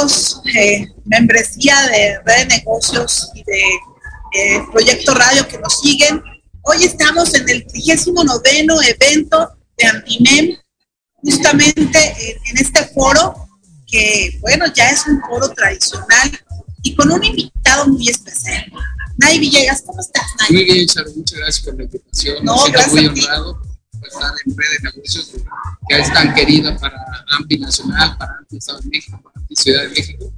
Amigos? Eh, membresía de Red de Negocios y de eh, Proyecto Radio que nos siguen. Hoy estamos en el 39 evento de Antimem, justamente en, en, este foro que, bueno, ya es un foro tradicional y con un invitado muy especial. Nay Villegas, ¿cómo estás, Nay? Muy bien, Charo, muchas gracias por la invitación. No, gracias muy honrado por estar en Red de Negocios, que es tan querida para AMPI Nacional, para AMPI Estado de México, para AMPI Ciudad de México.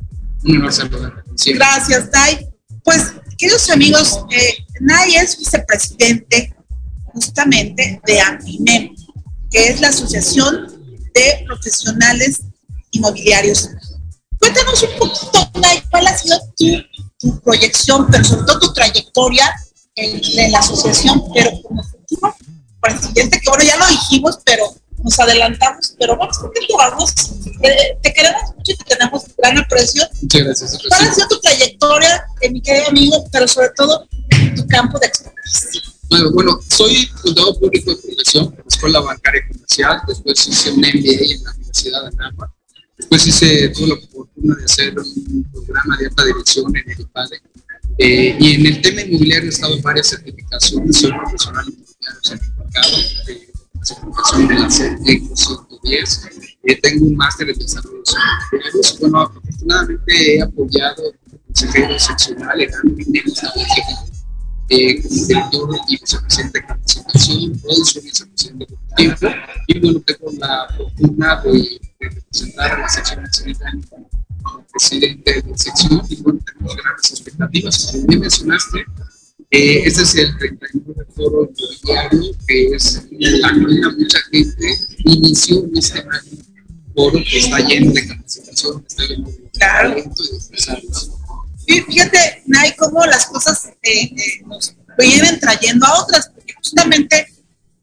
Un saludarla. siempre. Gracias, Nay. Pues, queridos amigos, eh, Nay es vicepresidente justamente de AMPINEM, que es la Asociación de Profesionales Inmobiliarios. Cuéntanos un poquito, Nay, cuál ha sido tu, tu proyección, pero sobre todo tu trayectoria en, en la asociación, pero como futuro presidente, que bueno, ya lo dijimos, pero nos adelantamos, pero vamos a continuarnos. Eh, te queremos mucho y te tenemos gran aprecio. Muchas gracias. ¿Cuál ha sido tu trayectoria, eh, mi querido amigo, pero sobre todo tu campo de expertise? Bueno, bueno, soy contador público de la Escuela Bancaria Comercial, después hice un MBA en la Universidad de Anáhuac, después hice, tuve la fortuna de hacer un programa de alta dirección en el IPADE, eh, y en el tema inmobiliario he estado en varias certificaciones, soy profesional de certificación de la CETEC 110, eh, tengo un máster en desarrollo inmobiliarios, bueno, afortunadamente he apoyado como consejero seccional en el de eh, como director y vicepresidente de capacitación, producción y vicepresidente de tiempo, y bueno, tengo la fortuna de, de representar a la sección nacional como presidente de sección, y bueno, tenemos grandes expectativas, como bien mencionaste, eh, este es el 39 foro inmobiliario, que es la cual mucha gente inició en este año foro que está lleno de capacitación, está lleno de talento y de fíjate, Nay, cómo las cosas eh, eh, nos vienen trayendo a otras, porque justamente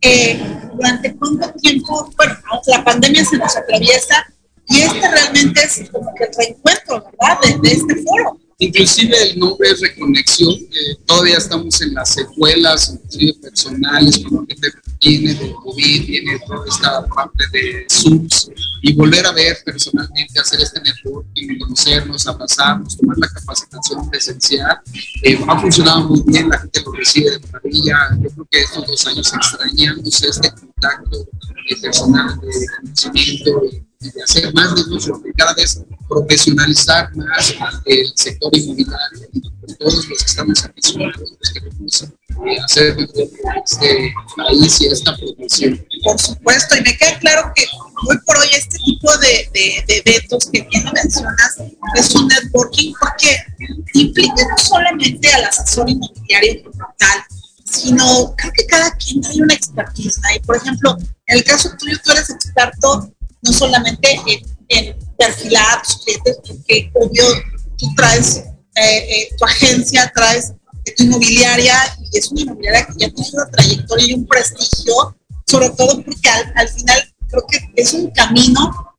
eh, durante cuánto tiempo, bueno, la pandemia se nos atraviesa y este realmente es como que el reencuentro, ¿verdad? De, de este foro. Inclusive el nombre es reconexión, eh, todavía estamos en las secuelas, inclusive personales, gente viene del COVID, viene toda esta parte de Zooms, y volver a ver personalmente, hacer este networking, conocernos, abrazarnos, tomar la capacitación presencial, eh, ha funcionado muy bien, la gente lo recibe de maravilla, yo creo que estos dos años extrañamos este contacto eh, personal de conocimiento de hacer más negocios, de cada vez profesionalizar más el sector inmobiliario pues, todos los que estamos sumados, los queremos eh, hacer este país y esta profesión. Por supuesto, y me queda claro que hoy por hoy este tipo de, de, de eventos que bien mencionas es un networking porque implica no solamente al asesor inmobiliario como tal, sino creo que cada quien trae una expertise. ¿no? Y por ejemplo, en el caso tuyo, tú eres experto no solamente en, en perfilar a tus clientes, porque obvio tú traes eh, eh, tu agencia, traes eh, tu inmobiliaria y es una inmobiliaria que ya tiene una trayectoria y un prestigio, sobre todo porque al, al final creo que es un camino,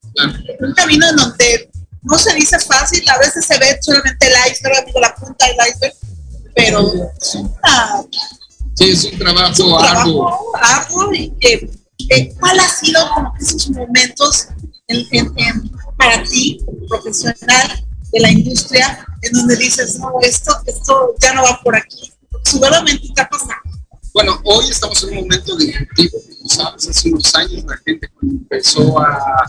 un camino en donde no se dice fácil, a veces se ve solamente el iceberg, la punta del iceberg, pero es una Sí, es un trabajo un arduo y que, que ¿cuál ha sido como que esos momentos en- en- en- para ti, profesional de la industria, en donde dices, no, esto, esto ya no va por aquí? Seguramente te ha pasado. Bueno, hoy estamos en un momento disruptivo, como sabes, hace unos años la gente empezó a,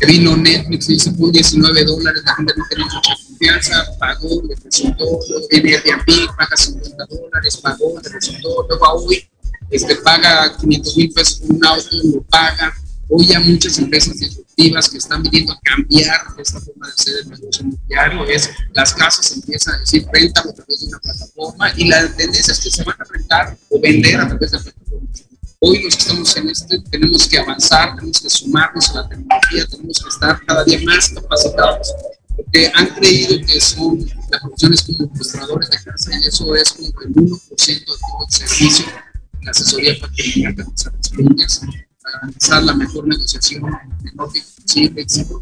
que vino Netflix y se puso 19 dólares, la gente no tenía mucha confianza, pagó, le luego viene Airbnb, paga 50 dólares, pagó, le resultó, luego hoy este, paga 500 mil pesos por un auto, lo paga, Hoy ya muchas empresas disruptivas que están viniendo a cambiar esta forma de hacer el negocio inmobiliario es las casas empiezan a decir renta a través de una plataforma y la tendencia es que se van a rentar o vender a través de plataformas. Hoy los que estamos en este tenemos que avanzar, tenemos que sumarnos a la tecnología, tenemos que estar cada día más capacitados porque han creído que son las profesiones como administradores de casa y eso es como el 1% de todo el servicio en asesoría para que de las garantizar la mejor negociación, el mejor posible, Eso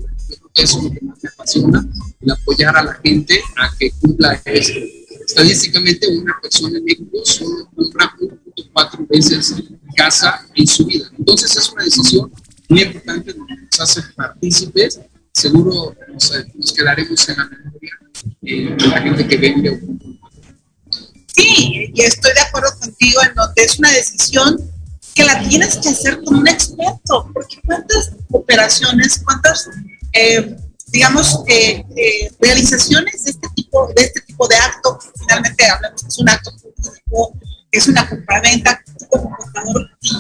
es lo que más me apasiona, el apoyar a la gente a que cumpla esto. Estadísticamente, una persona en México solo compra 1.4 veces casa en su vida. Entonces, es una decisión muy importante, nos hace partícipes. Seguro nos, nos quedaremos en la memoria eh, de la gente que vende. Sí, y estoy de acuerdo contigo en donde es una decisión que la tienes que hacer con un experto, porque cuántas operaciones, cuántas, eh, digamos, eh, eh, realizaciones de este tipo, de este tipo de acto, finalmente hablamos que es un acto público, que es una compraventa, como contador y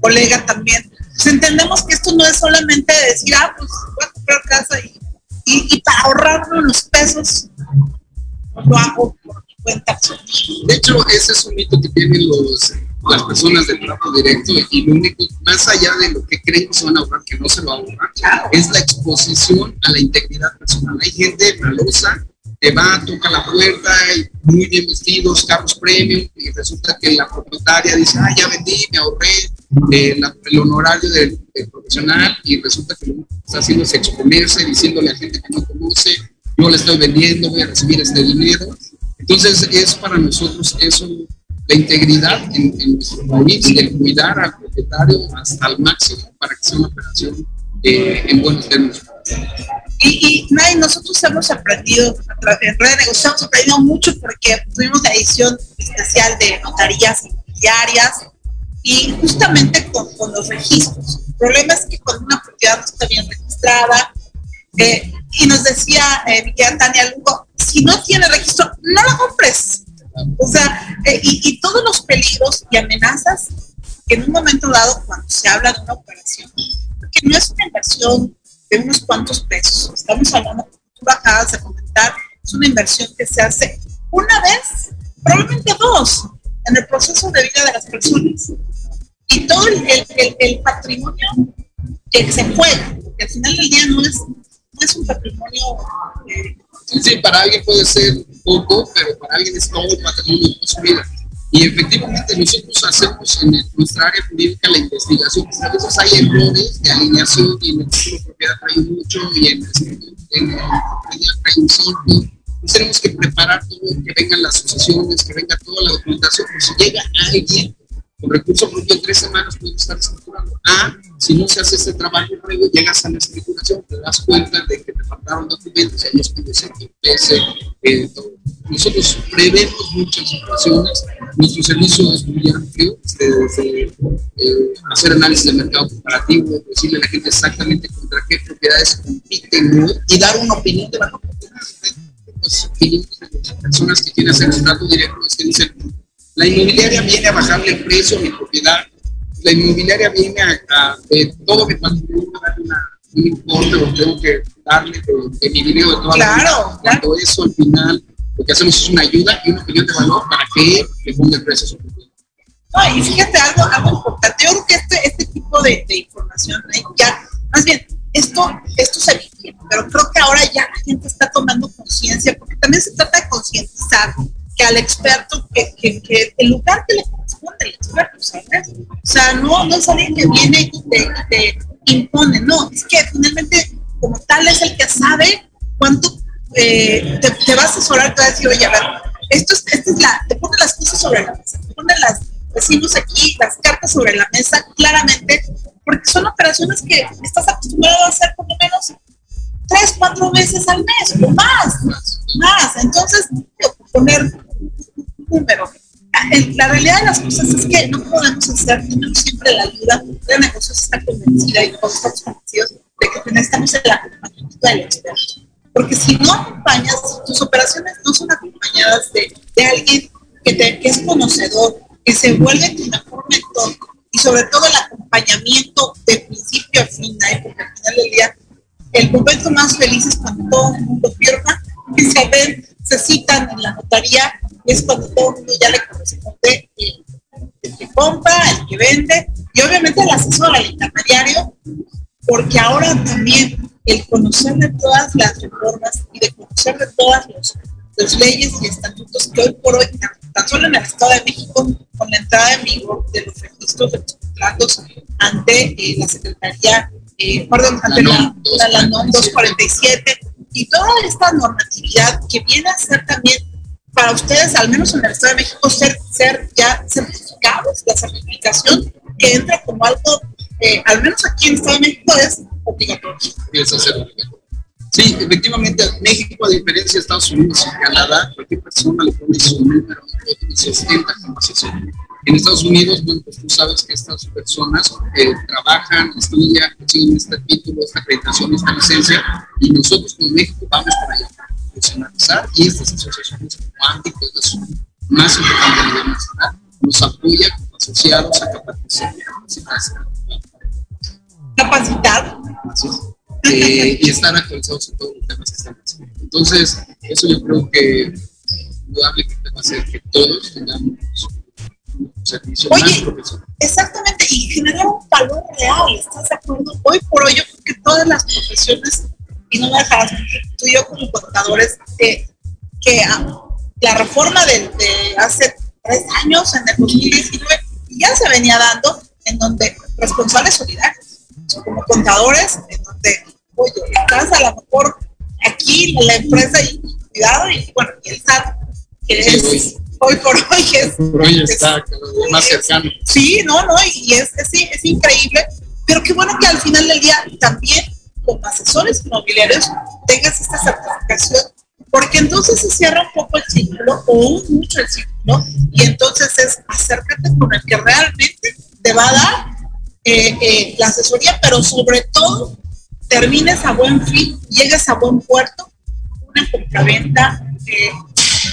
colega también, pues entendemos que esto no es solamente decir, ah, pues voy a comprar casa y, y, y para ahorrarnos los pesos, lo hago por mi cuenta. De hecho, ese es un mito que tienen los las personas de trato directo y lo único, más allá de lo que creen que se van a ahorrar, que no se va a ahorrar, es la exposición a la integridad personal. Hay gente malosa que va, toca la puerta, y muy bien vestidos, carros premium, y resulta que la propietaria dice, ah, ya vendí, me ahorré eh, el honorario del, profesional, y resulta que lo que está haciendo es exponerse, diciéndole a gente que no conoce, yo le estoy vendiendo, voy a recibir este dinero. Entonces, es para nosotros eso la integridad en, nuestro país, el cuidar al propietario hasta el máximo para que sea una operación eh, en buenos términos. Y, y nosotros hemos aprendido, en Red de Negocios hemos aprendido mucho porque tuvimos la edición especial de notarías inmobiliarias y justamente con, con, los registros. El problema es que cuando una propiedad no está bien registrada, eh, y nos decía eh, Tania Lugo, si no tiene registro, no la compres. O sea, eh, y, todos los peligros y amenazas que en un momento dado, cuando se habla de una operación, que no es una inversión de unos cuantos pesos, estamos hablando, tú acabas de comentar, es una inversión que se hace una vez, probablemente dos, en el proceso de vida de las personas. Y todo el, patrimonio que se juega, que al final del día no es, es un patrimonio Sí, para alguien puede ser poco, pero para alguien es todo el patrimonio de su vida. Y efectivamente nosotros hacemos en nuestra área jurídica la investigación. A veces hay errores de alineación y en el título de propiedad trae mucho y en, en, en propiedad trae un 5. tenemos que preparar todo, que vengan las asociaciones, que venga toda la documentación. Porque si llega alguien con recurso propio en tres semanas puede estar escriturando. Ah, si no se hace este trabajo luego llegas a la escrituración, te das cuenta de que te faltaron documentos ellos piden que eh, Nosotros prevemos muchas situaciones, nuestro servicio es muy amplio, este, desde eh, hacer análisis de mercado comparativo, decirle a la gente exactamente contra qué propiedades compiten y dar una opinión de la propiedad. Las personas que quieren hacer el trato directo, es que dicen, la inmobiliaria viene a bajarle el precio a mi propiedad. La inmobiliaria viene a, de todo mi patrimonio a darle una, un importe o tengo que darle de, mi dinero de toda la vida. Cuando eso al final lo que hacemos es una ayuda y una opinión de valor para que le ponga el precio a su propiedad. No, y fíjate algo, algo importante. Yo creo que este, este tipo de, de información, ¿eh? ya, más bien, esto, esto se vive, pero creo que ahora ya la gente está tomando conciencia, porque también se trata de concientizar que al experto, que, que, que, el lugar que le corresponde al experto, ¿sabes? O sea, no, no es alguien que viene y te, te impone, no, es que finalmente como tal es el que sabe cuánto eh, te, te, va a asesorar, te va a decir, oye, a ver, esto es, esta es la, te pone las cosas sobre la mesa, te pone las, decimos aquí, las cartas sobre la mesa claramente, porque son operaciones que estás acostumbrado a hacer por lo menos tres, cuatro veces al mes o más, más. Entonces, poner número. la realidad de las cosas es que no podemos hacer, tenemos siempre la ayuda de negocios está convencida y todos estamos convencidos de que necesitamos el acompañamiento del experto. Porque si no acompañas, tus operaciones no son acompañadas de, de alguien que, te, que es conocedor, que se vuelve tu mejor mentor y sobre todo el acompañamiento de principio a fin, porque al final del día el momento más feliz es cuando todo el mundo firma y se la es cuando todo el mundo ya le corresponde el, el que compra, el que vende, y obviamente el asesor, el intermediario, porque ahora también el conocer de todas las reformas y de conocer de todas las leyes y estatutos que hoy por hoy, tan solo en el Estado de México, con la entrada en vigor de los registros de los contratos ante eh, la Secretaría eh, perdón, ante la, la, NOM 247 y toda esta normatividad que viene a ser también para ustedes, al menos en el Estado de México, ser, ser ya certificados, la certificación que entra como algo, eh, al menos aquí en el Estado de México, es obligatorio. Sí, efectivamente, México, a diferencia de Estados Unidos y Canadá, cualquier persona le pone su número y se ostenta como asesor. En Estados Unidos, bueno, pues tú sabes que estas personas eh, trabajan, estudian, tienen este título, esta acreditación, esta licencia, y nosotros como México vamos para allá y estas asociaciones como ámbito es más importante a nivel nacional, nos apoya como asociados a capacitar. Capacitar. Eh, y estar actualizados en todos los temas que están haciendo. Entonces, eso yo creo que indudablemente va a hacer que todos tengamos Oye, exactamente, y generar un valor real, ¿estás de acuerdo? Hoy por hoy yo creo que todas las profesiones, no me dejarás, tú y yo como contadores, eh, que la reforma de, hace tres años, en el 2019, ya se venía dando en donde responsables solidarios, como contadores, en donde, oye, estás a lo mejor aquí la empresa y cuidado, y bueno, y el SAT, que es hoy por hoy es. Por hoy está más cercano. Sí, no, no, y es, es, es, increíble, pero qué bueno que al final del día también como asesores inmobiliarios tengas esta certificación, porque entonces se cierra un poco el círculo o mucho el círculo, y entonces es acércate con el que realmente te va a dar eh, eh, la asesoría, pero sobre todo termines a buen fin, llegues a buen puerto, una compraventa. Eh,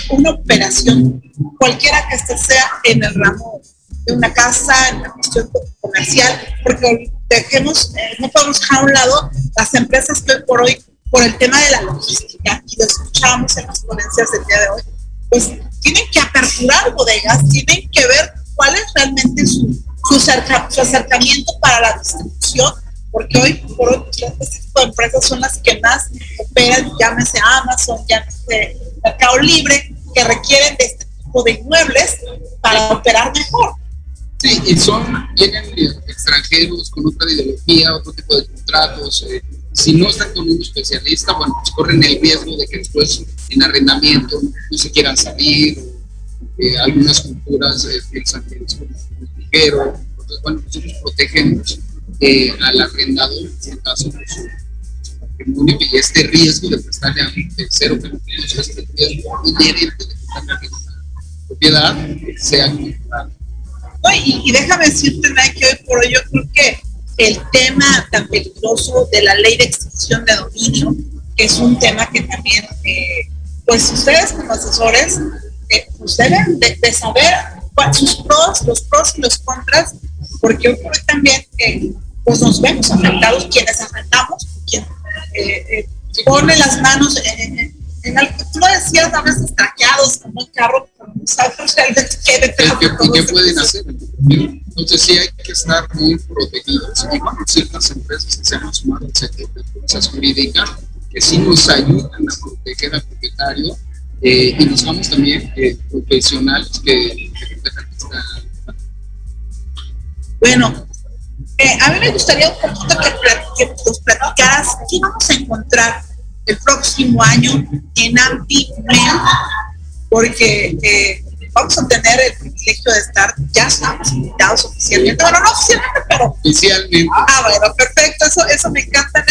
una operación, cualquiera que este sea en el ramo de una casa, en la cuestión comercial, porque dejemos, eh, no podemos dejar a un lado las empresas que hoy por hoy, por el tema de la logística, y lo escuchamos en las ponencias del día de hoy, pues tienen que aperturar bodegas, tienen que ver cuál es realmente su, su, acercamiento para la distribución, porque hoy por hoy pues, este empresas son las que más operan, llámese Amazon, llámese Mercado Libre, que requieren de este tipo de inmuebles para operar mejor. Sí, y son, vienen extranjeros con otra ideología, otro tipo de contratos. Eh, si no están con un especialista, bueno, pues corren el riesgo de que después en arrendamiento no se quieran salir, eh, algunas culturas eh, piensan que es como ligero. Entonces, bueno, nosotros protegemos al arrendador, en este caso, por su y este riesgo de prestarle a un tercero que no tiene este riesgo de prestarle propiedad sea comprada. Y, y, déjame decirte, que hoy por hoy yo creo que el tema tan peligroso de la ley de extinción de dominio, que es un tema que también, eh, pues ustedes como asesores, eh, pues deben de, saber cuáles sus pros, los pros y los contras, porque hoy por hoy también eh, pues nos vemos afectados quienes afectamos, quienes eh, eh, pone las manos en, en, algo. Tú lo decías a veces traqueados como un carro, pero no sabes realmente qué detrás ¿Y qué pueden hacer? Entonces sí hay que estar muy protegidos. Y bueno, ciertas empresas que se han sumado al sector de fuerzas jurídicas que sí nos ayudan a proteger al propietario eh, y buscamos también eh, profesionales que, que protejan esta Bueno, eh, a mí me gustaría un poquito que, que nos platicaras qué vamos a encontrar el próximo año en AMPI porque eh, vamos a tener el privilegio de estar, ya estamos invitados oficialmente, bueno, no oficialmente, pero... Oficialmente. Ah, bueno, perfecto, eso, eso me encanta.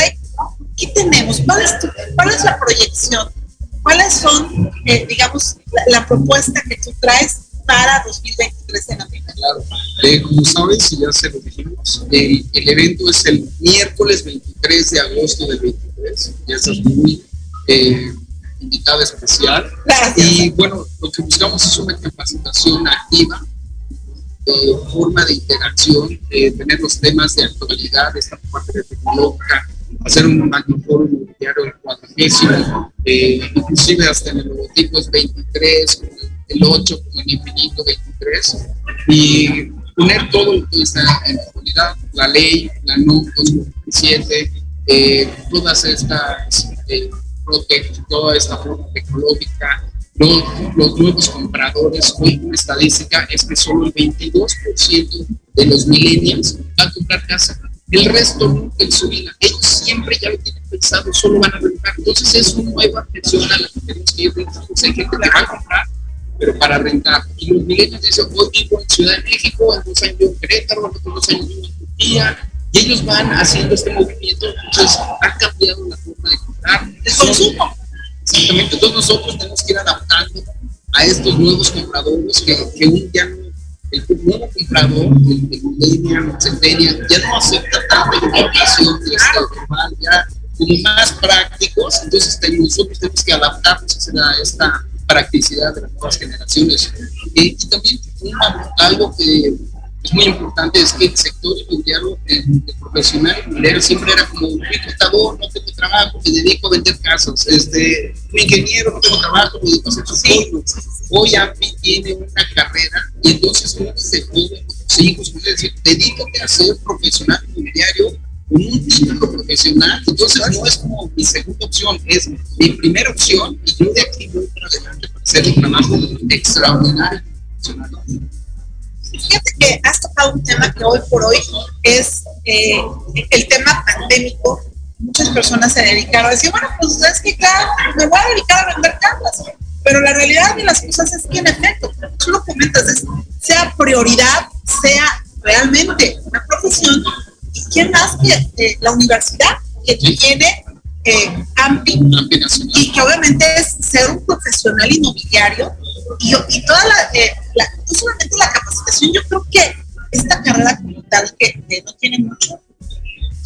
¿Qué tenemos? ¿Cuál es, cuál es la proyección? ¿Cuáles son, eh, digamos, la, la, propuesta que tú traes para 2023 en América. Claro, eh, como sabes, y ya se lo dijimos, el, el, evento es el miércoles 23 de agosto del 23, ya estás muy eh, invitada especial. Gracias. Y bueno, lo que buscamos es una capacitación activa de forma de interacción, de tener los temas de actualidad, esta parte tecnológica, hacer un magniforo inmobiliario del cuadragésimo, eh, inclusive hasta en el logotipo es 23, el 8 como el infinito 23, y poner todo lo que está en la actualidad, la ley, la NUC 2017, eh, todas estas, eh, toda esta forma tecnológica, los, los, nuevos compradores, hoy una estadística es que solo el 22% de los millennials van a comprar casa el resto nunca en su vida. Ellos siempre ya lo tienen pensado, solo van a rentar. Entonces es una nueva atención a la que tenemos que ir. Entonces hay gente que va a comprar, pero para rentar. Y los milenios dicen, hoy vivo en Ciudad de México, en dos años en Querétaro, en dos años vivo en Turquía. Y ellos van haciendo este movimiento. Entonces ha cambiado la forma de comprar. El consumo. Exactamente. Entonces nosotros tenemos que ir adaptando a estos nuevos compradores que, que un ya no el nuevo comprador, el, el millennial, centennial, ya no acepta tanta información de esta normal, ya como más prácticos, entonces nosotros tenemos que adaptarnos a esta practicidad de las nuevas generaciones. y también una, algo que es muy importante es que el sector inmobiliario, el, el profesional inmobiliario siempre era como un contador, no tengo trabajo, me dedico a vender casas, este, un ingeniero, no tengo trabajo, me dedico a hacer sueños. Hoy AMPI tiene una carrera y entonces uno se puede, sus hijos decir, dedícate a ser profesional inmobiliario un título profesional, entonces no es como mi segunda opción, es mi primera opción y yo de aquí voy para adelante para hacer un trabajo extraordinario. Fíjate que has tocado un tema que hoy por hoy es eh, el tema pandémico. Muchas personas se dedicaron a decir, bueno, pues es que claro, me voy a dedicar a vender casas. Pero la realidad de las cosas es que en efecto, tú lo comentas, es, sea prioridad, sea realmente una profesión, quién más que eh, la universidad que tiene eh, AMPI, y que obviamente es ser un profesional inmobiliario. Y, y toda la, eh, la, no solamente la capacitación, yo creo que esta carrera como tal que, que no tiene mucho,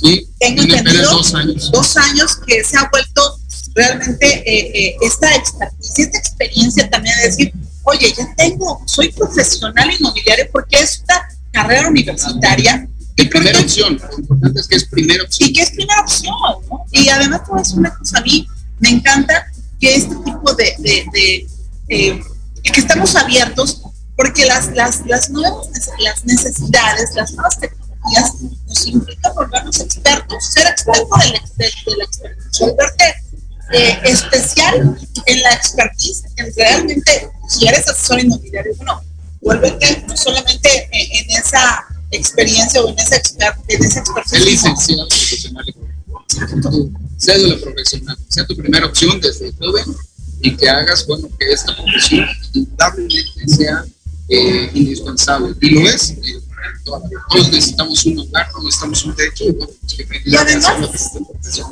Sí, tengo entendido apenas dos años. dos años que se ha vuelto realmente eh, eh, esta expertise, esta experiencia también de decir, oye, ya tengo, soy profesional inmobiliario porque es una carrera universitaria De primera opción, lo importante es que es primera opción. y que es primera opción, ¿no? Y además, a decir una cosa, a mí me encanta que este tipo de, de, de eh, que estamos abiertos porque las, las, las nuevas las necesidades, las nuevas tecnologías nos implican volvernos expertos, ser experto de, de la expertise, volverte eh, especial en la expertise, en realmente, si eres asesor inmobiliario, bueno, vuélvete no solamente en, en esa experiencia o en esa, en esa expertise, licenciado profesional. Tu cédula profesional, sea tu primera opción desde joven y que hagas, bueno, que esta profesión indudablemente sea eh, indispensable. Y lo es. eh. Todos necesitamos un hogar, todos necesitamos un techo y bueno, pues Y además.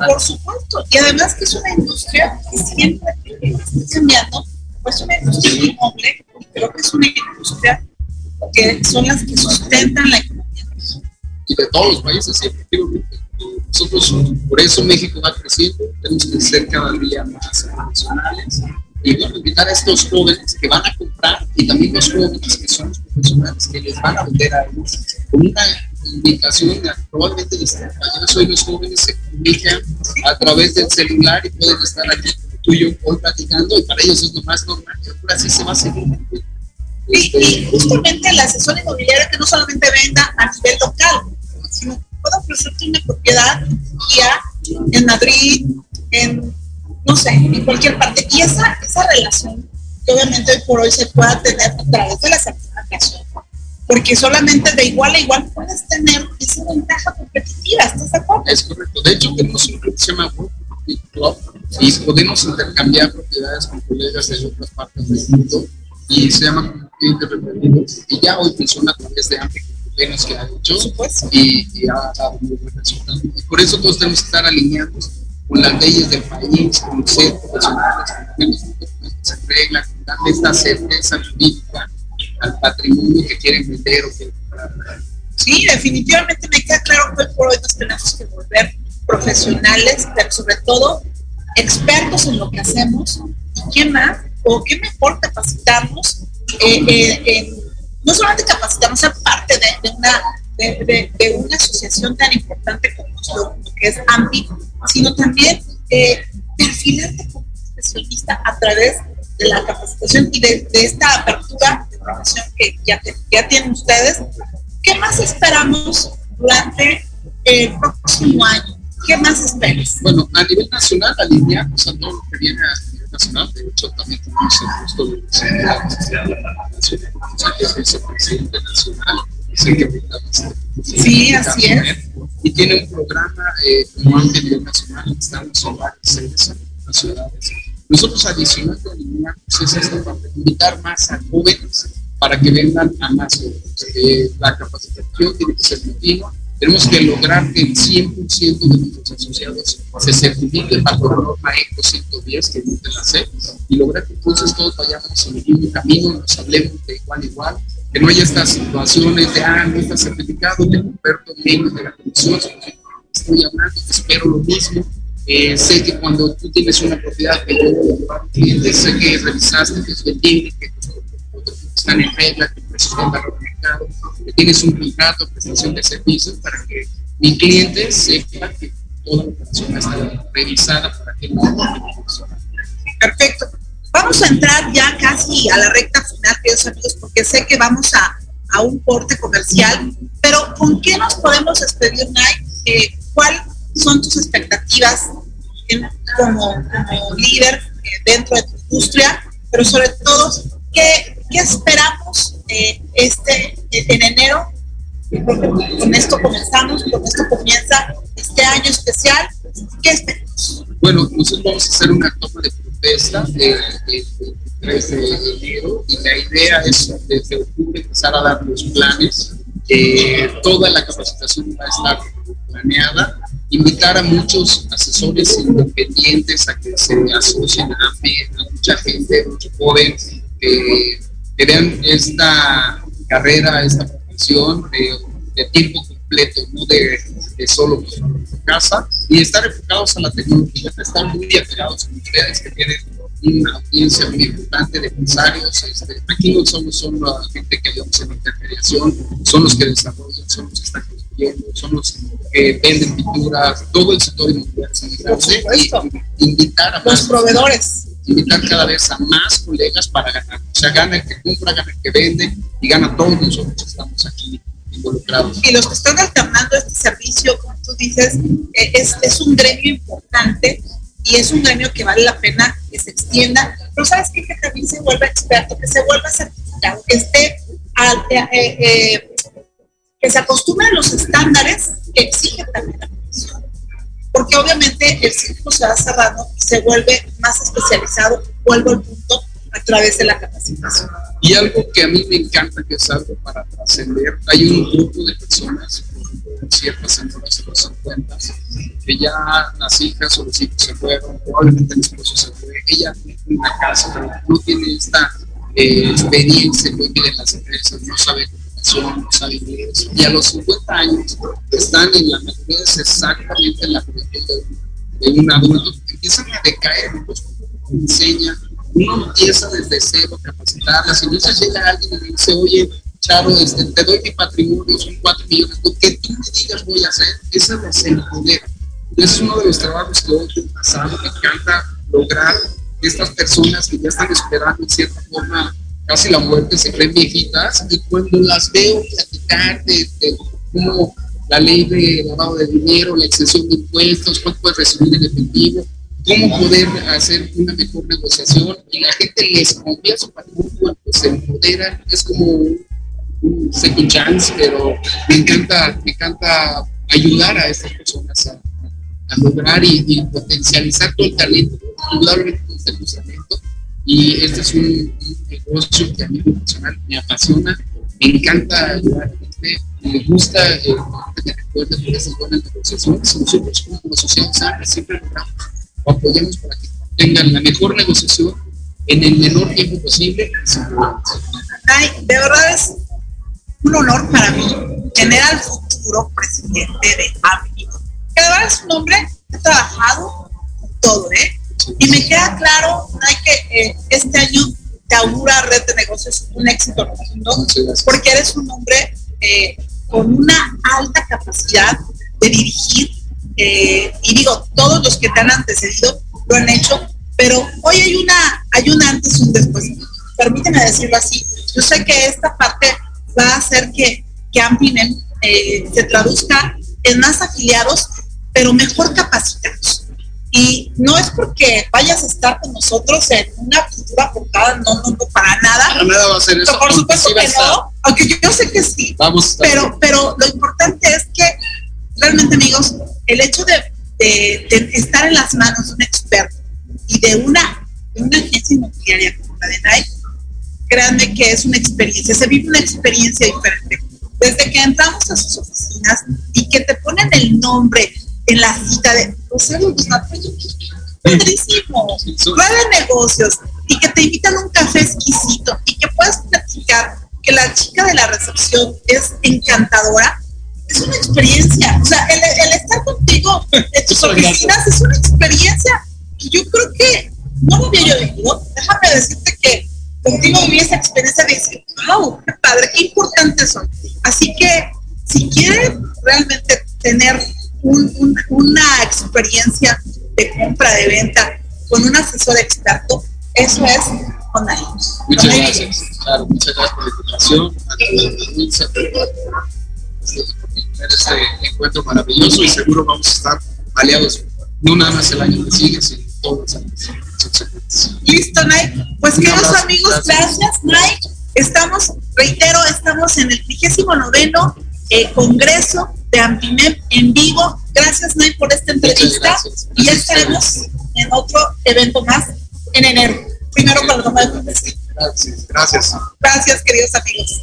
Por supuesto, y además que es una industria que siempre está cambiando, pues una industria muy noble, y creo que es una industria que son las que sustentan la economía. y de todos los países, sí, efectivamente. Nosotros, por eso México va creciendo, tenemos que ser cada día más profesionales y bueno, invitar a estos jóvenes que van a comprar y también los jóvenes que son los profesionales que les van a vender a ellos con una invitación probablemente distinta. Ya soy los jóvenes se comunican a través del celular y pueden estar aquí tú y yo hoy platicando y para ellos es lo más normal y ahora sí se va a seguir. Y, y justamente el asesor inmobiliario que no solamente venda a nivel local, sino que pueda ofrecerte una propiedad guía en Madrid, en, no sé, en cualquier parte. Y esa, esa relación que obviamente por hoy se pueda tener a través de la certificación, porque solamente de igual a igual puedes tener esa ventaja competitiva, ¿estás de acuerdo? Es correcto. De hecho, tenemos un club que se llama Property Club y podemos intercambiar propiedades con colegas de otras partes del mundo y se llama Clientes y ya hoy funciona a través de AMPE convenios que ha hecho y, y ha dado muy buen resultado. Y por eso todos tenemos que estar alineados con las leyes del país, con ser profesionales, con en regla, con darle esta certeza jurídica al patrimonio que quieren vender o que Sí, definitivamente me queda claro que hoy por hoy nos tenemos que volver profesionales, pero sobre todo expertos en lo que hacemos. ¿Y qué más? ¿O qué mejor capacitarnos? Eh, eh, no solamente capacitarnos, ser parte de, una, de, una asociación tan importante como lo, que es AMPI, sino también eh, perfilarte como especialista a través de la capacitación y de, esta apertura de formación que ya, ya tienen ustedes. ¿Qué más esperamos durante el próximo año? ¿Qué más esperas? Bueno, a nivel nacional, alineamos a todo lo que viene a nacional. De hecho, también tenemos el gusto de presentar la vicepresidente nacional. Sí, así es. Y tiene un programa eh, como nacional, estamos en varias sedes en las ciudades nosotros adicionando a pues es esto, invitar más a jóvenes para que vengan a más jóvenes. Eh, la capacitación tiene que ser continua. Tenemos que lograr que el 100% de nuestros asociados se certifiquen bajo la norma ECO 110, que no te la sé, y lograr que entonces todos vayamos en el mismo camino, nos hablemos de igual a igual, que no haya estas situaciones de, ah, no está certificado, te converto menos de la comisión, estoy hablando, espero lo mismo, eh, sé que cuando tú tienes una propiedad que yo sé que revisaste, que es vendible, que están en regla, que el precio está mercado, que tienes un contrato de prestación de servicios para que mi cliente sepa que toda la operación está revisada para que no Perfecto. Vamos a entrar ya casi a la recta final, queridos amigos, porque sé que vamos a, a un corte comercial, pero ¿con qué nos podemos despedir, Nike? Eh, ¿Cuál son tus expectativas como, líder eh, dentro de tu industria, pero sobre todo, ¿qué, qué esperamos eh, este, en enero? Con esto comenzamos, con esto comienza este año especial. ¿Qué esperamos? Bueno, nosotros vamos a hacer una toma de protesta el 3 de enero y la idea es desde octubre empezar a dar los planes. Eh, toda la capacitación va a estar planeada invitar a muchos asesores independientes a que se asocien a a mucha gente, mucho joven, que, vean esta carrera, esta profesión de, tiempo completo, no de, solo en casa, y estar enfocados a la tecnología, estar muy apegados con ustedes que tienen una audiencia muy importante de empresarios. Este, aquí no somos solo la gente que vemos en intermediación, son los que desarrollan, son los que están son los que venden pinturas, todo el sector inmobiliario y invitar a los proveedores. Invitar cada vez a más colegas para ganar. O sea, gana el que compra, gana el que vende y gana todos nosotros que estamos aquí involucrados. Y los que están alternando este servicio, como tú dices, eh, es, un gremio importante y es un gremio que vale la pena que se extienda, pero sabes qué? que también se vuelva experto, que se vuelva certificado, que esté eh, eh, que se acostumbre a los estándares que exige también la. Porque obviamente el círculo se va cerrando y se vuelve más especializado, vuelvo al punto, a través de la capacitación. Y algo que a mí me encanta, que es algo para trascender, hay un grupo de personas, ciertas señoras de los 50, que ya las hijas o los hijos se fueron, probablemente el esposo se fue, ella tiene una casa, pero no tiene esta eh, experiencia que en las empresas, no sabe no sabe inglés, y a los 50 años están en la madurez exactamente en la juventud de, un adulto, empiezan a decaer, pues, enseña, uno empieza desde cero a capacitarlas, y entonces llega alguien y dice, oye, Charo, este, te doy mi patrimonio, son 4 millones, lo que tú me digas voy a hacer, esa es el poder. Es uno de los trabajos que hoy pasado, me encanta lograr estas personas que ya están esperando en cierta forma casi la muerte, se creen viejitas, y cuando las veo platicar de, cómo la ley de lavado de dinero, la exención de impuestos, cuánto puedes recibir en efectivo, cómo poder hacer una mejor negociación, y la gente les confía su patrimonio, pues se empoderan, es como un second chance, pero me encanta, me encanta ayudar a estas personas a, lograr y, potencializar todo el talento, indudablemente con talento, y este es un, negocio que a mí personal me apasiona, me encanta ayudar a la gente, me gusta eh, que recuerde por esas buenas negociaciones. Nosotros como asociados siempre logramos o apoyamos para que tengan la mejor negociación en el menor tiempo posible. Ay, de verdad es un honor para mí tener al futuro presidente de AMI. Que de verdad es un hombre ha trabajado con todo, ¿eh? Y me queda claro, Nay, que eh, este año te augura Red de Negocios un éxito rotundo, porque eres un hombre eh, con una alta capacidad de dirigir, eh, y digo, todos los que te han antecedido lo han hecho, pero hoy hay una, hay un antes y un después. Permíteme decirlo así. Yo sé que esta parte va a hacer que, que Ampinen eh, se traduzca en más afiliados, pero mejor capacitados. Y no es porque vayas a estar con nosotros en una futura portada, no, no, no, para nada. Para nada va a ser eso. Por supuesto Sí que no, aunque yo, sé que sí. Vamos. Pero, pero lo importante es que realmente, amigos, el hecho de, de- de estar en las manos de un experto y de una, de una agencia inmobiliaria como la de Nike, créanme que es una experiencia, se vive una experiencia diferente. Desde que entramos a sus oficinas y que te ponen el nombre en la cita de pues, padrísimo, red de negocios y que te invitan a un café exquisito y que puedas platicar que la chica de la recepción es encantadora, es una experiencia. O sea, el, el estar contigo en tus oficinas es una experiencia que yo creo que no lo había yo vivido. Déjame decirte que contigo viví esa experiencia de decir, wow, qué padre, qué importantes son. Así que si quieres realmente tener un- un- una experiencia de compra, de venta con un asesor experto, eso es con alguien. Muchas Con gracias. Claro, muchas gracias por la invitación. A por este encuentro maravilloso y seguro vamos a estar aliados no nada más el año que sigue, sino todos los años. Listo, Nike. Pues Un queridos abrazo, amigos, gracias. gracias, Nike. Estamos, reitero, estamos en el trigésimo noveno eh, Congreso de Ampimem en vivo. Gracias, Nike, por esta entrevista. gracias. Y ya Gracias estaremos en otro evento más en enero. Primero con la toma de. Gracias. Gracias. Gracias, queridos amigos.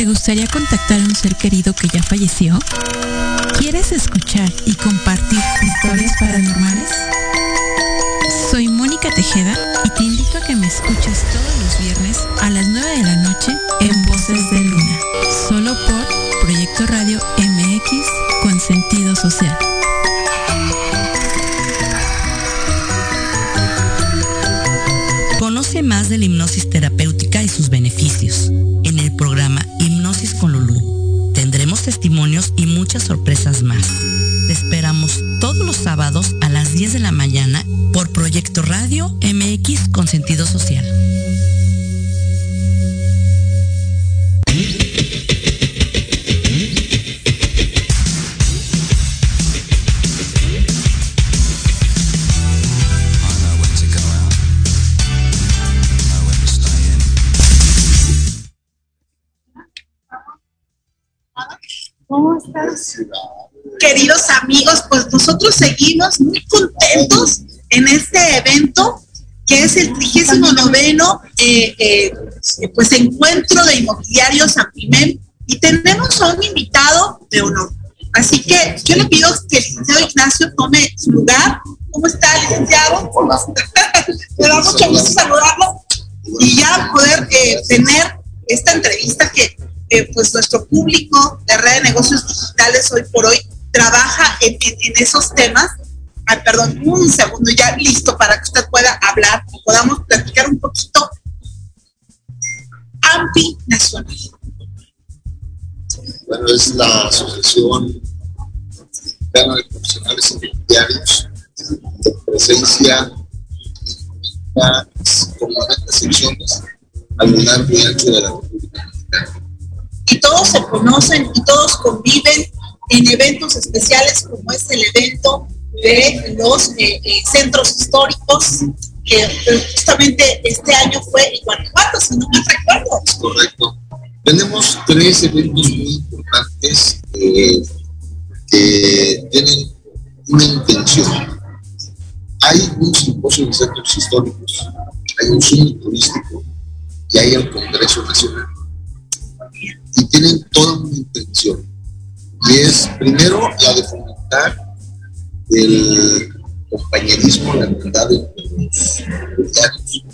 ¿Te gustaría contactar a un ser querido que ya falleció? ¿Quieres escuchar y compartir historias paranormales? Soy Mónica Tejeda y te invito a que me escuches todos los viernes a las 9 de la noche en Voces de Luna, solo por Proyecto Radio MX con sentido social. Conoce más de la hipnosis terapéutica y sus beneficios en el programa Con Lulú. Tendremos testimonios y muchas sorpresas más. Te esperamos todos los sábados a las 10 de la mañana por Proyecto Radio MX con sentido social. ¿Cómo estás? Queridos amigos, pues nosotros seguimos muy contentos en este evento que es el 39 eh, eh, pues encuentro de inmobiliarios Pimem y tenemos a un invitado de honor. Así que yo le pido que el licenciado Ignacio tome su lugar. ¿Cómo está, licenciado? Me da mucho gusto saludarlo y ya poder eh, tener esta entrevista que pues nuestro público de red de negocios digitales hoy por hoy trabaja en, esos temas. Ay, perdón, un segundo, ya listo para que usted pueda hablar y podamos platicar un poquito. AMPI Nacional. Bueno, es la Asociación de Profesionales Inmobiliarios de presencia con 90 secciones a lo largo y ancho de la República Mexicana. Y todos se conocen y todos conviven en eventos especiales como es el evento de los eh, eh, centros históricos, que justamente este año fue en Guanajuato, si no me recuerdo. Es correcto. Tenemos tres eventos muy importantes eh, que tienen una intención. Hay un simposio de centros históricos, hay un summit turístico y hay el Congreso Nacional. Y tienen toda una intención y es primero la de fomentar el compañerismo, la verdad entre los voluntarios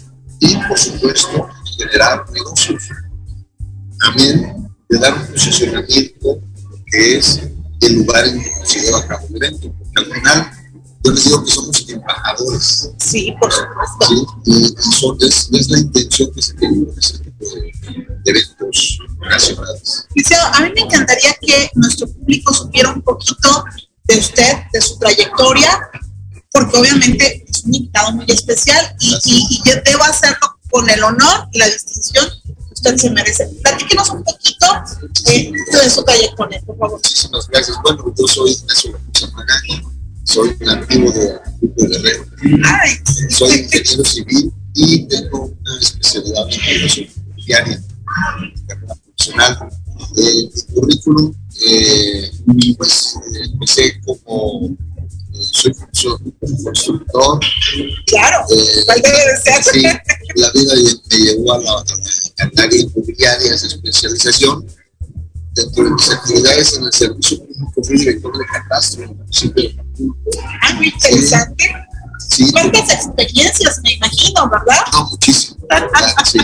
y por supuesto generar negocios. También de dar un posicionamiento que es el lugar en que se lleva a cabo el evento, porque al final yo les digo que somos embajadores. Sí, por supuesto. Y, son, es, es, la intención que se tiene con ese tipo de, eventos nacionales. a mí me encantaría que nuestro público supiera un poquito de usted, de su trayectoria, porque obviamente es un invitado muy especial y, y, yo debo hacerlo con el honor y la distinción que usted se merece. Platíquenos un poquito eh, de su trayectoria, por favor. Muchísimas gracias. Bueno, yo soy Ignacio Magani, soy nativo de Grupo Guerrero. Soy ingeniero civil y tengo una especialidad en educación diaria, profesional. Eh, mi currículum, eh, pues empecé como eh, soy constructor. Claro, eh, sí, la vida me llevó a la, a la área inmobiliaria, esa especialización dentro de mis actividades en el servicio público fui director de catastro en el municipio de Ah, muy interesante. Sí, ¿Cuántas experiencias me imagino, verdad? No, muchísimo. sí,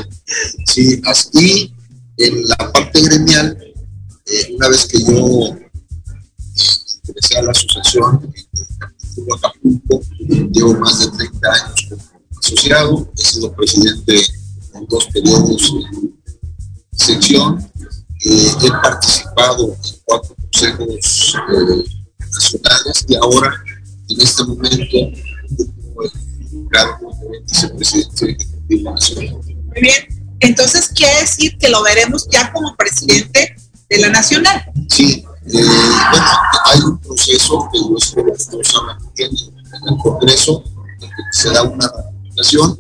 sí, así en la parte gremial, eh, una vez que yo ingresé a la asociación en Acapulco, llevo más de 30 años como asociado, he sido presidente en dos periodos de sección eh, he participado en cuatro consejos eh, nacionales y ahora, en este momento, cargo de vicepresidente ejecutivo nacional. Muy bien. Entonces, quiere decir que lo veremos ya como presidente de la nacional. Sí. Eh, bueno, hay un proceso que saben bien en el Congreso, en que se da una ratificación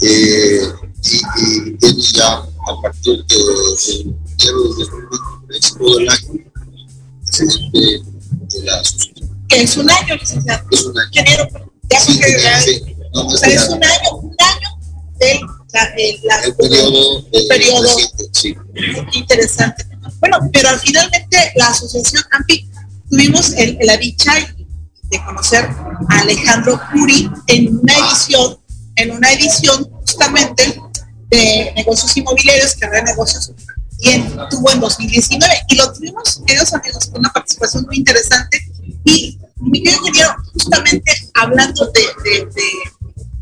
y, y tiene ya a partir de, de enero de 2023 todo el año de, de la asociación. Que es un año, licenciado. Es un año. Enero, ya sí, sí, no, o sea, es un año, un año del la, el, la, el periodo, el periodo reciente, sí. interesante. Bueno, pero finalmente la asociación AMPI tuvimos el, la dicha de conocer a Alejandro Curi en una edición, en una edición justamente de negocios inmobiliarios, que de negocios también tuvo en 2019 y lo tuvimos, queridos amigos, con una participación muy interesante y mi querido ingeniero, justamente hablando de, de, de,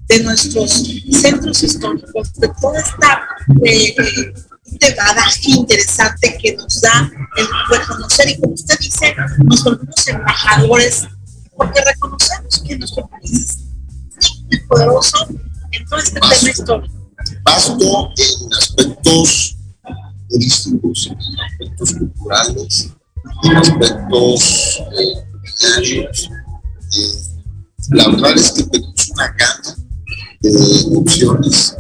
de nuestros centros históricos, de toda esta eh, este bagaje interesante que nos da el reconocer y como usted dice, nos volvemos embajadores porque reconocemos que nuestro país es poderoso en todo este tema histórico. Vasto en aspectos turísticos, en aspectos culturales, en aspectos eh. Eh, la verdad es que tenemos una gama de opciones.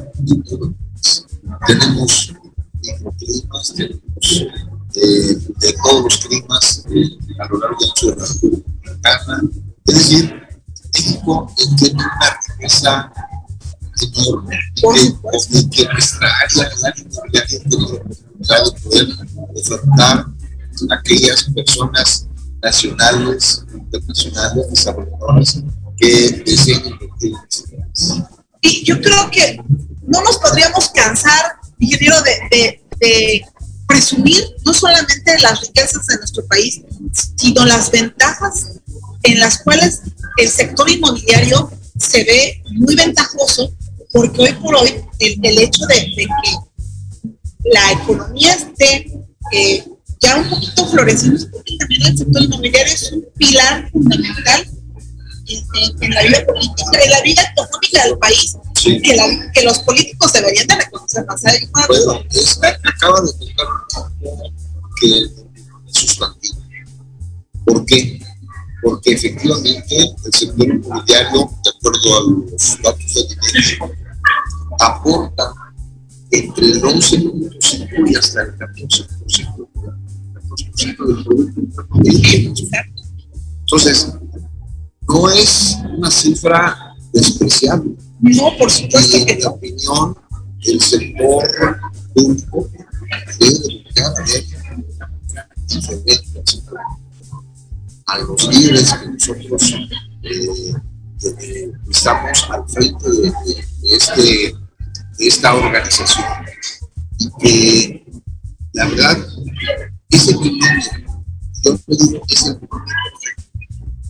Tenemos microclimas, tenemos eh, de todos los climas eh, a lo largo de la Mexicana. Es decir, México eh, tiene una riqueza enorme y que, nuestra área, tiene la oportunidad de poder ofertar a aquellas personas nacionales, internacionales, desarrolladoras que deseen invertir en este país. Y yo creo que no nos podríamos cansar, ingeniero, de, presumir no solamente las riquezas de nuestro país, sino las ventajas en las cuales el sector inmobiliario se ve muy ventajoso, porque hoy por hoy el, hecho de, que la economía esté eh, ya un poquito floreciendo, porque también el sector inmobiliario es un pilar fundamental en, en- la vida política, en la vida económica del país, que, la- que los políticos deberían de reconocer más. Duda. Bueno, es, acaba de contar que es sustantivo. ¿Por qué? Porque efectivamente el sector inmobiliario, de acuerdo a los datos de INEGI, aporta entre el 11.5 y hasta el 14%, 14% del Producto Interno Bruto. Entonces, no es una cifra despreciable. No, por supuesto y en mi opinión, el sector público debe de buscar a ver diferentes a los líderes que nosotros eh, eh, estamos al frente de, de- de este, de esta organización y que la verdad ese equilibrio yo digo es el equilibrio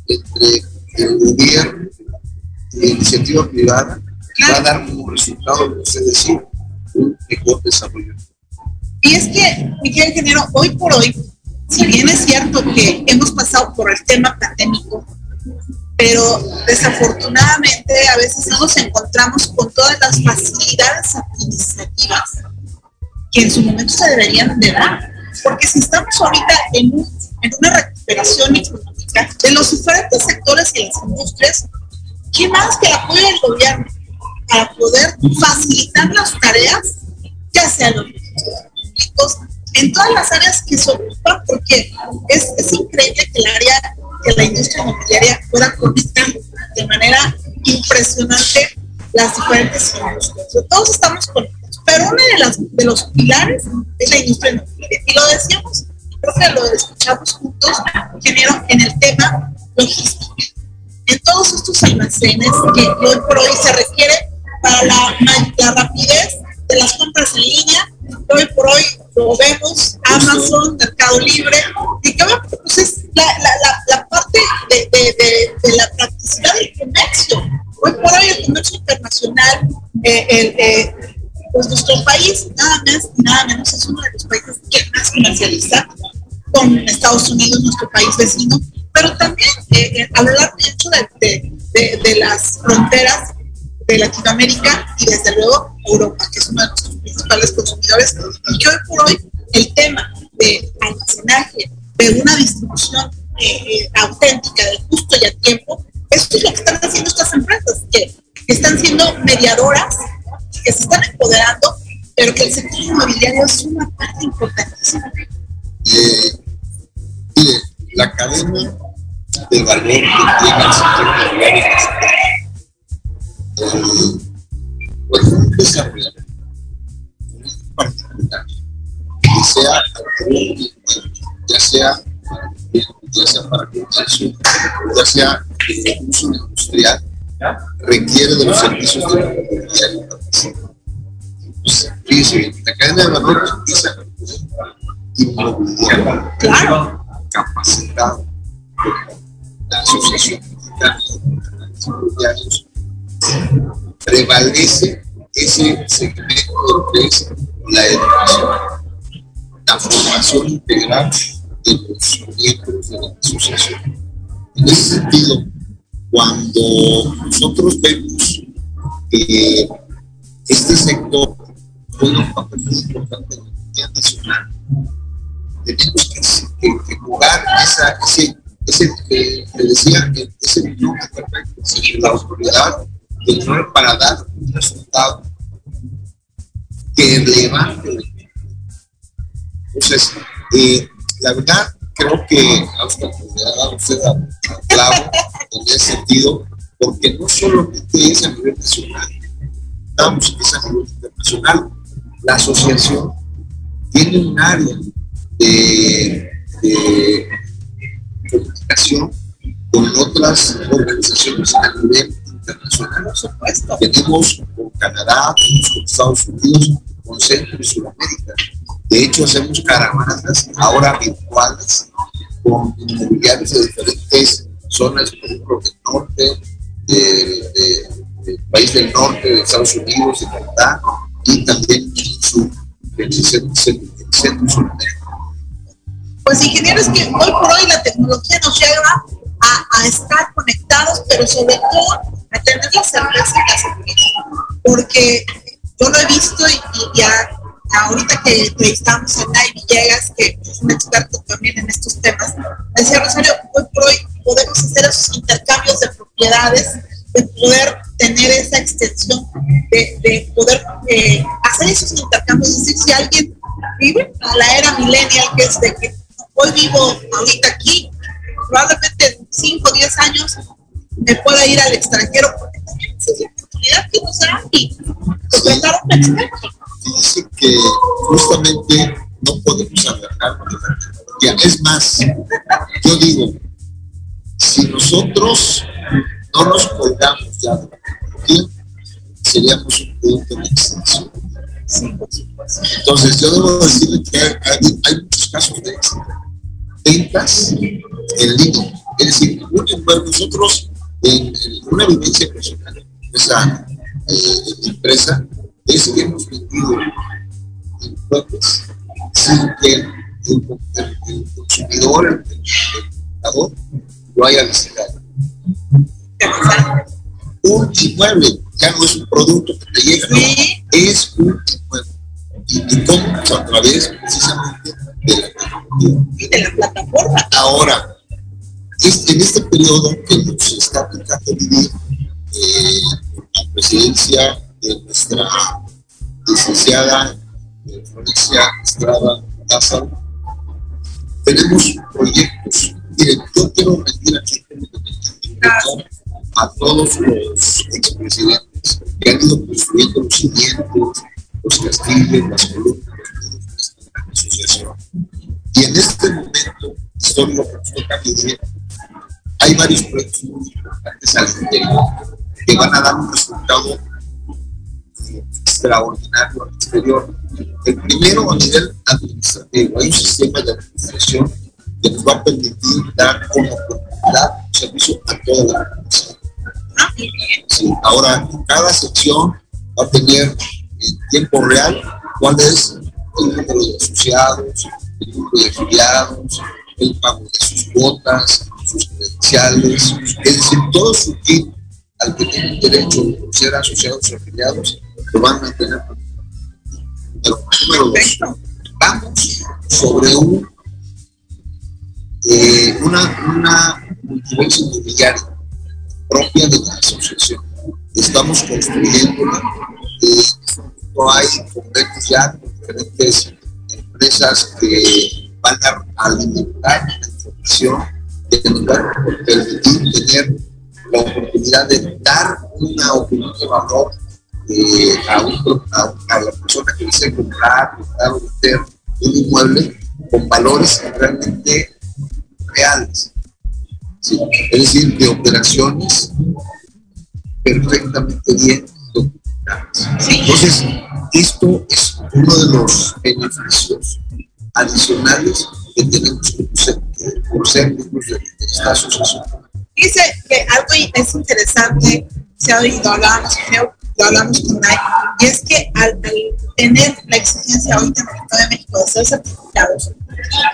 entre el gobierno y la iniciativa privada va a dar como resultado lo que usted decía un mejor desarrollo Y es que, Miguel Ingeniero, hoy por hoy, si bien es cierto que hemos pasado por el tema pandémico, pero desafortunadamente a veces no nos encontramos con todas las facilidades administrativas que en su momento se deberían de dar. Porque si estamos ahorita en, un- en una recuperación económica de los diferentes sectores y las industrias, ¿qué más que el apoyo del gobierno para poder facilitar las tareas, ya sea los públicos, en todas las áreas que se ocupan, porque es, es increíble que el área, que la industria inmobiliaria pueda conectar de manera impresionante las diferentes industrias. Todos estamos conectados, pero uno de, de los pilares es la industria inmobiliaria. Y lo decíamos, que lo escuchamos juntos, ingeniero, en el tema logístico. En todos estos almacenes que hoy por hoy se requiere para la, la rapidez de las compras en línea, hoy por hoy lo vemos, Amazon, Mercado Libre, y que bueno, pues es la, la, la, la parte de, de, de, de la practicidad del comercio. Hoy por hoy el comercio internacional, eh, el, eh, pues nuestro país, nada más nada menos, es uno de los países que más comercializa con Estados Unidos, nuestro país vecino, pero también eh, eh, a lo largo de, las fronteras de Latinoamérica y desde luego Europa, que es uno de nuestros principales consumidores, y que hoy por hoy el tema de almacenaje, de una distribución eh, eh, auténtica, de justo y a tiempo, esto es lo que están haciendo estas empresas, que están siendo mediadoras, que se están empoderando, pero que el sector inmobiliario es una parte importantísima. Eh, mire, la cadena de valor que tiene el sector inmobiliario eh, pues particular sea ya sea ya sea para comercio, ya sea de uso industrial, requiere de los servicios de la inmobiliaria. Entonces, fíjese bien, la cadena de valor empieza social Claro. capacitado la asociación mexicana de prevalece ese segmento que es la educación, la formación integral de los miembros de la asociación. En ese sentido, cuando nosotros vemos que este sector juega un papel muy importante en la economía nacional, tenemos que, jugar esa, ese, ese que te decía, ese binomio perfecto, sí, la autoridad del rol para dar un resultado que levante la. Entonces, eh, la verdad, creo que hasta le ha dado usted a, a clavo en ese sentido, porque no solamente es a nivel nacional, estamos es a nivel internacional. La asociación tiene un área de, comunicación con otras organizaciones a nivel internacional. Tenemos con Canadá, tenemos con Estados Unidos, con Centro y Sudamérica. De hecho, hacemos caravanas ahora virtuales con inmobiliarios de diferentes zonas, por ejemplo, del norte, de- de- del país del norte, de Estados Unidos, de Canadá, y también en el sur, centro, centro y Sudamérica. Pues ingenieros que hoy por hoy la tecnología nos lleva a, a estar conectados, pero sobre todo a tener la certeza y la seguridad. Porque yo lo he visto y, y ya ahorita que entrevistamos a Nay Villegas, que es un experto también en estos temas, decía Rosario, hoy por hoy podemos hacer esos intercambios de propiedades, de poder tener esa extensión, de, de poder eh, hacer esos intercambios. Es decir, si alguien vive a la era millennial, que es de que hoy vivo ahorita aquí, probablemente en 5 o 10 años me pueda ir al extranjero, porque también esa es la oportunidad que nos da y contratar a un experto. dice que justamente no podemos la tecnología. Es más, yo digo, si nosotros no nos colgamos ya de la tecnología, seríamos un producto de extinción. Entonces, yo debo decirle que hay, hay- hay muchos casos de éxito. Ventas en línea. Es decir, nosotros en, una vivencia personal en esa eh, empresa es que hemos vendido inmuebles sin que el, el- el consumidor, el, comprador, lo haya visitado. Un inmueble ya no es un producto que te llega, no, es un inmueble. Y, y cómo Pues a través precisamente de la plataforma. Ahora, en este periodo que nos está vivir eh, la presidencia de nuestra licenciada eh, Florencia Estrada Lázaro, tenemos proyectos. Miren, quiero rendir a todos los expresidentes que han ido construyendo los cimientos, los castillos, las columnas, Y en este momento histórico que nos toca vivir, hay varios proyectos muy importantes al interior que van a dar un resultado extraordinario al exterior. El primero a nivel administrativo, hay un sistema de administración que nos va a permitir dar como oportunidad un servicio a toda la población. Ahora, cada sección va a tener en tiempo real cuál es el número de asociados, el número de afiliados, el pago de sus cuotas, sus credenciales, es decir, todo su kit al que tienen derecho por ser asociados o afiliados, lo van a tener. Pero, número dos, vamos sobre un, eh, una, una multibolsa inmobiliaria propia de la asociación. Estamos construyéndola. Eh, hay convenios ya con diferentes empresas que van a alimentar la información van a permitir tener la oportunidad de dar una opinión de valor eh, a, un- a- la persona que desea comprar, comprar o vender un inmueble con valores realmente reales. Es decir, de operaciones perfectamente bien documentadas. Entonces, esto es uno de los beneficios adicionales que tenemos por ser miembros de esta asociación. Dice que algo es interesante, se ha oído, hablábamos, creo, lo hablamos con Nike, y es que al, al tener la exigencia ahorita en el Estado de México de ser certificados,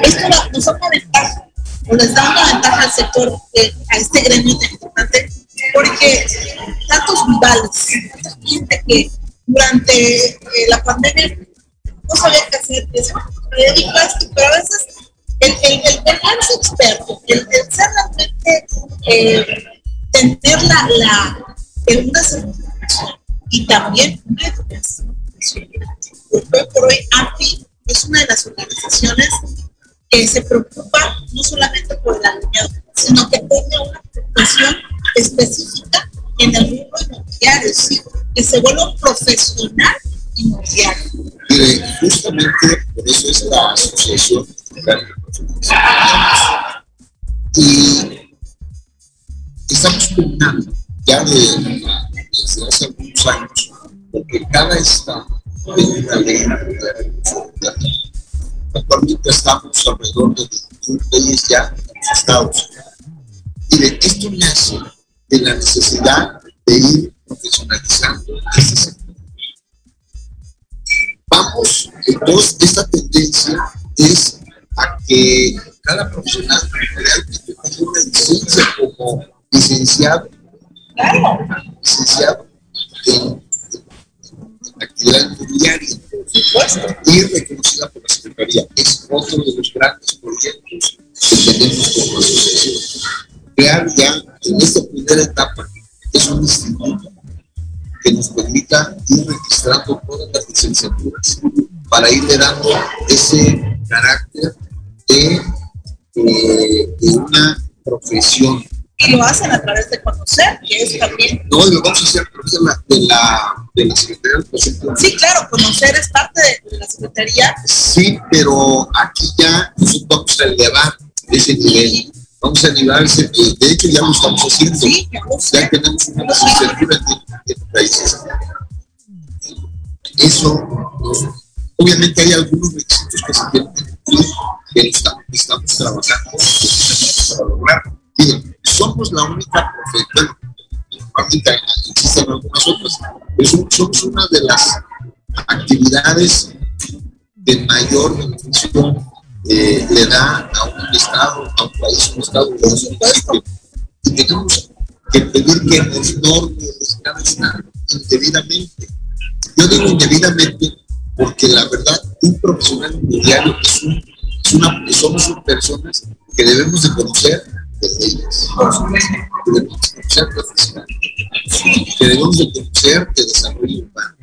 esto nos da una ventaja, o les da una ventaja al sector, eh, a este gremio tan importante, porque tantos rivales, gente que durante eh, la pandemia no sabía qué hacer, decía, "Bueno, me dedico a esto", pero a veces el, el, el experto, el, el ser realmente, eh, tener la, una y también una educación hoy por hoy API es una de las organizaciones que se preocupa no solamente por el alumnado, sino que tiene una preocupación específica en el mundo inmobiliario, ¿sí? Que se vuelva profesional inmobiliario. Mire, justamente por eso es la Asociación. Y estamos pugnando ya de, desde hace algunos años, porque cada estado tiene una ley. Actualmente estamos alrededor de 21 leyes ya en los estados. Mire, esto nace de la necesidad de ir profesionalizando este sector vamos, entonces esta tendencia es a que cada profesional realmente tenga una licencia como licenciado, licenciado en, actividad inmobiliaria y reconocida por la Secretaría. Es otro de los grandes proyectos que tenemos como asociación. Crear ya en esta primera etapa es un instituto que nos permita ir registrando todas las licenciaturas para irle dando ese carácter de, eh, de una profesión. Y lo hacen a través de conocer, que es también. No, lo vamos a hacer a través de la, de la, de la Secretaría de Educación. Sí, claro, conocer es parte de, de la Secretaría. Sí, pero aquí ya nosotros vamos a elevar ese nivel. Vamos a elevar ese. De hecho, ya lo estamos haciendo. Sí, ya tenemos una licenciatura en, países. Eso, nos- obviamente hay algunos requisitos que se tienen que cumplir, que estamos, estamos trabajando para lograr. Somos la única profesión, bueno, existen algunas otras, pero somos- somos una de las actividades de mayor beneficio eh, le da a un estado, a un país, un estado. Y tenemos que pedir que nos norme cada estado indebidamente. Yo digo indebidamente porque la verdad, un profesional inmobiliario es, un, es una, somos personas que debemos de conocer de leyes, que debemos de conocer fiscal, que debemos de conocer de desarrollo urbano,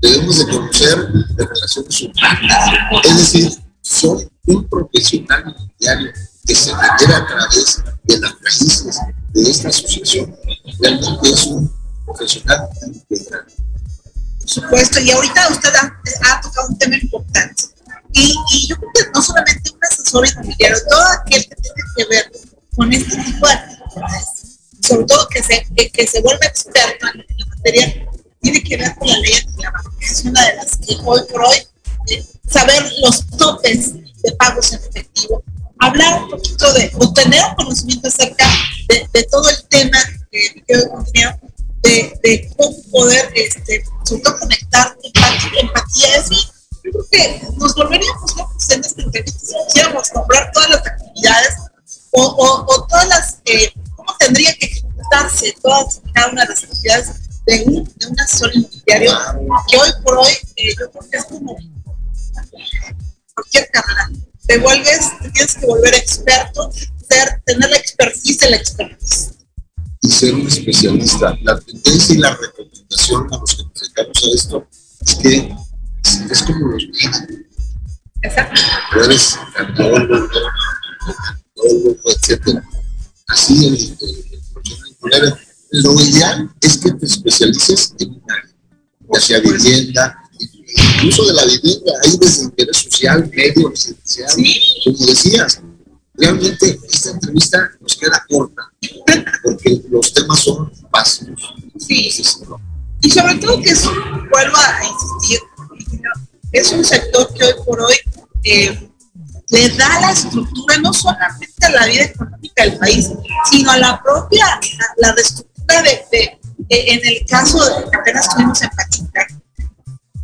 debemos de conocer de relaciones humanas, es decir, soy un profesional inmobiliario que se requiere a través de las raíces de esta asociación, realmente es un profesional integral. Por supuesto, y ahorita usted ha, ha tocado un tema importante. Y, y yo creo que no solamente un asesor inmobiliario, todo aquel que tiene que ver con este tipo de actividades, sobre todo que se, que, que se vuelve experto en la materia, tiene que ver con la ley antilavado, que es una de las que hoy por hoy, eh, saber los topes de pagos en efectivo, hablar un poquito de, o tener conocimiento acerca de, de todo el tema con dinero, de, de cómo poder, este, sobre todo conectar empatía, empatía. Es yo creo que nos volveríamos locos en esta entrevista si quisiéramos nombrar todas las actividades o, o, o todas las, eh, cómo tendría que ejecutarse todas cada una de las actividades de un, de un asesor inmobiliario que hoy por hoy eh, yo creo que es como cualquier carrera. Te vuelves, te tienes que volver experto, ser, tener la expertise de la expertise. y ser un especialista. La tendencia y la recomendación a los que nos dedicamos a esto es que es, es como los médicos. Tú eres cardiólogo, etcétera. Así el. Lo ideal es que te especialices en un área, ya sea vivienda, incluso de la vivienda, hay desde interés social, medio, residencial, como decías. Realmente esta entrevista nos queda corta porque los temas son básicos. Sí. Y sobre todo que es vuelvo a insistir, es un sector que hoy por hoy eh, le da la estructura no solamente a la vida económica del país, sino a la propia, a la reestructura de, de, de, en el caso de que apenas estuvimos en Pachuca.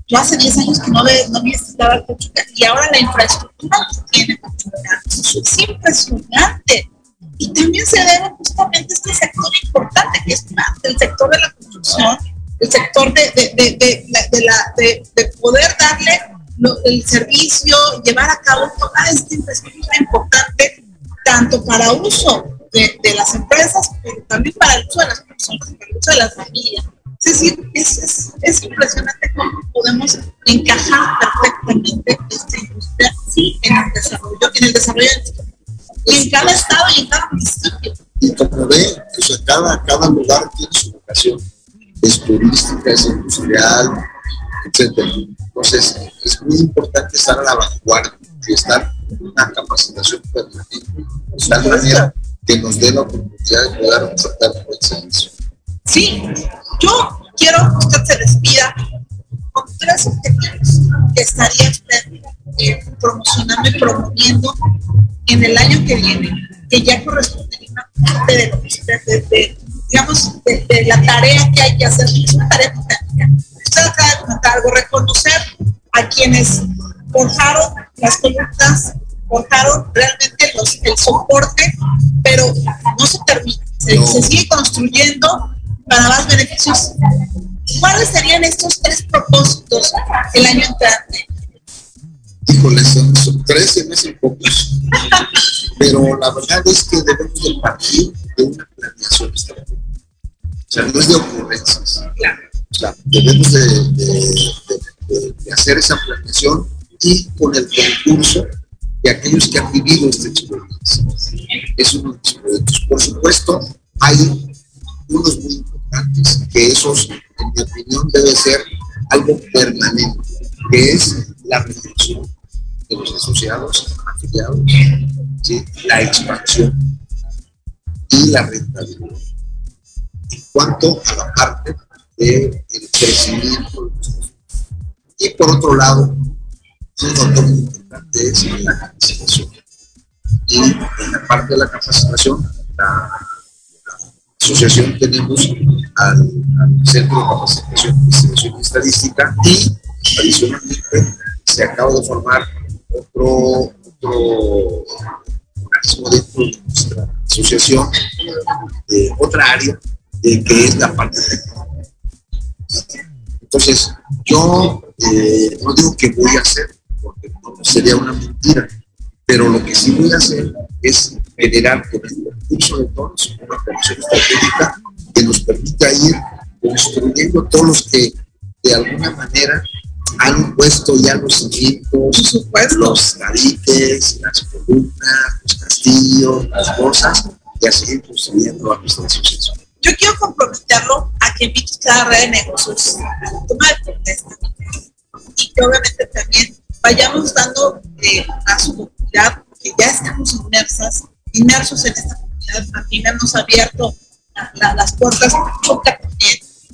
Yo hace 10 años que no, ve, no visitaba Pachuca y ahora la infraestructura que tiene Pachuca es impresionante. Y también se debe justamente a este sector importante, que es el sector de la construcción, el sector de, de, de, de poder darle el servicio, llevar a cabo toda esta infraestructura importante, tanto para uso de, las empresas, pero también para el uso de las personas, para el uso de las familias. Es decir, es, es, es impresionante cómo podemos encajar perfectamente esta industria en el desarrollo, en el desarrollo y en cada estado y en cada municipio. Y como ve, o sea, cada, cada lugar tiene su vocación, es turística, es industrial, etc. Entonces, es muy importante estar a la vanguardia y estar en una capacitación permanente, de tal manera que nos dé la oportunidad de poder ofertar un buen servicio. Sí, yo quiero que usted se despida con tres objetivos que estaría usted eh, promocionando y promoviendo en el año que viene, que ya correspondería una parte de lo que usted, de, digamos, de, de, la tarea que hay que hacer, es una tarea titánica. Usted acaba de comentar algo, reconocer a quienes forjaron las columnas, forjaron realmente los, el soporte, pero no se termina, se, se sigue construyendo para más beneficios. ¿Cuáles serían estos tres propósitos el año entrante? Híjole, son, son tres, se me hacen pocos. Pero la verdad es que debemos de partir de una planeación estratégica. O sea, no es de ocurrencias. O sea, debemos de, de, de, de, hacer esa planeación y con el concurso de aquellos que han vivido esta experiencia. Es uno de los proyectos. Por supuesto, hay unos muy importantes, que esos, en mi opinión, debe ser algo permanente, que es la reflexión de los asociados, afiliados, la expansión y la rentabilidad. En cuanto a la parte del crecimiento de los Y por otro lado, un factor muy importante es la capacitación. Y en la parte de la capacitación, la asociación tenemos al, Centro de Capacitación, y Estadística y adicionalmente se acaba de formar otro, otro organismo dentro de nuestra asociación, de otra área, de, que es la parte técnica. Entonces, yo eh, no digo que voy a hacer, porque no sería una mentira, pero lo que sí voy a hacer es generar con el concurso de todos una comisión estratégica que nos permita ir construyendo todos los que de alguna manera han puesto ya los cimientos, los tabiques, las columnas, los castillos, las cosas, y a seguir construyendo a nuestra asociación. Yo quiero comprometerlo a que invite usted a red de negocios. A la toma de protesta y que obviamente también vayamos dando eh, a su comunidad que ya estamos inmersas, inmersos en esta comunidad, también hemos abierto la, la, las puertas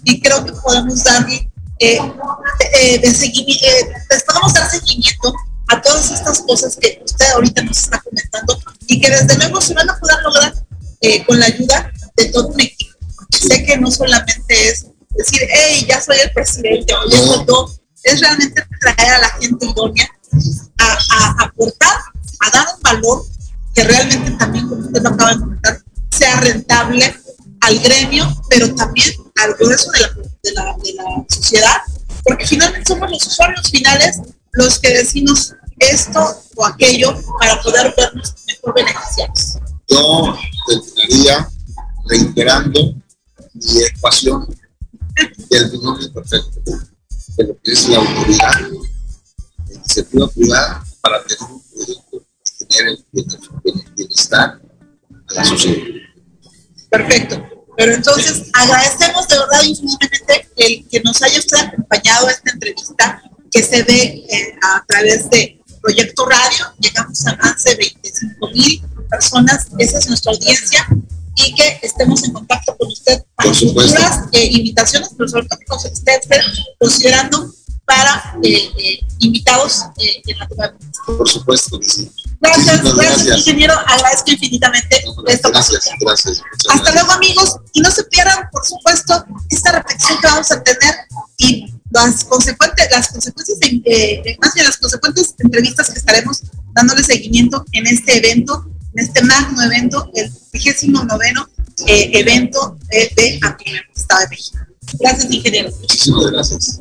y creo que podemos darle eh, eh, de seguimiento, eh, pues podemos dar seguimiento a todas estas cosas que usted ahorita nos está comentando y que desde luego se van a poder lograr eh, con la ayuda de todo un equipo. Sé que no solamente es decir, hey, ya soy el presidente o ya soy yo, es realmente traer a la gente idónea a, a, aportar, a dar un valor que realmente también, como usted lo acaba de comentar, sea rentable al gremio, pero también al grueso de la, de sociedad, porque finalmente somos los usuarios finales los que decimos esto o aquello para poder vernos mejor beneficiados. Yo terminaría reiterando mi ecuación del binomio perfecto de lo que es la autoridad, la iniciativa privada para tener un genere bienestar a la sociedad. Perfecto. Pero entonces agradecemos de verdad infinitamente el que nos haya usted acompañado a esta entrevista que se ve eh, a través de Proyecto Radio. Llegamos a más de 25 mil personas, esa es nuestra audiencia y que estemos en contacto con usted para futuras eh, invitaciones, pero sobre todo que usted esté considerando para eh, invitados en la Por supuesto que sí. Gracias, gracias, ingeniero. Agradezco infinitamente esta Gracias, gracias. Hasta luego, amigos. Y no se pierdan, por supuesto, esta reflexión que vamos a tener y las consecuentes, las consecuencias, de, más bien las consecuentes entrevistas que estaremos dándole seguimiento en este evento, en este magno evento, el 29 noveno eh, evento de, de Estado de México. Gracias, ingeniero. Muchísimas gracias.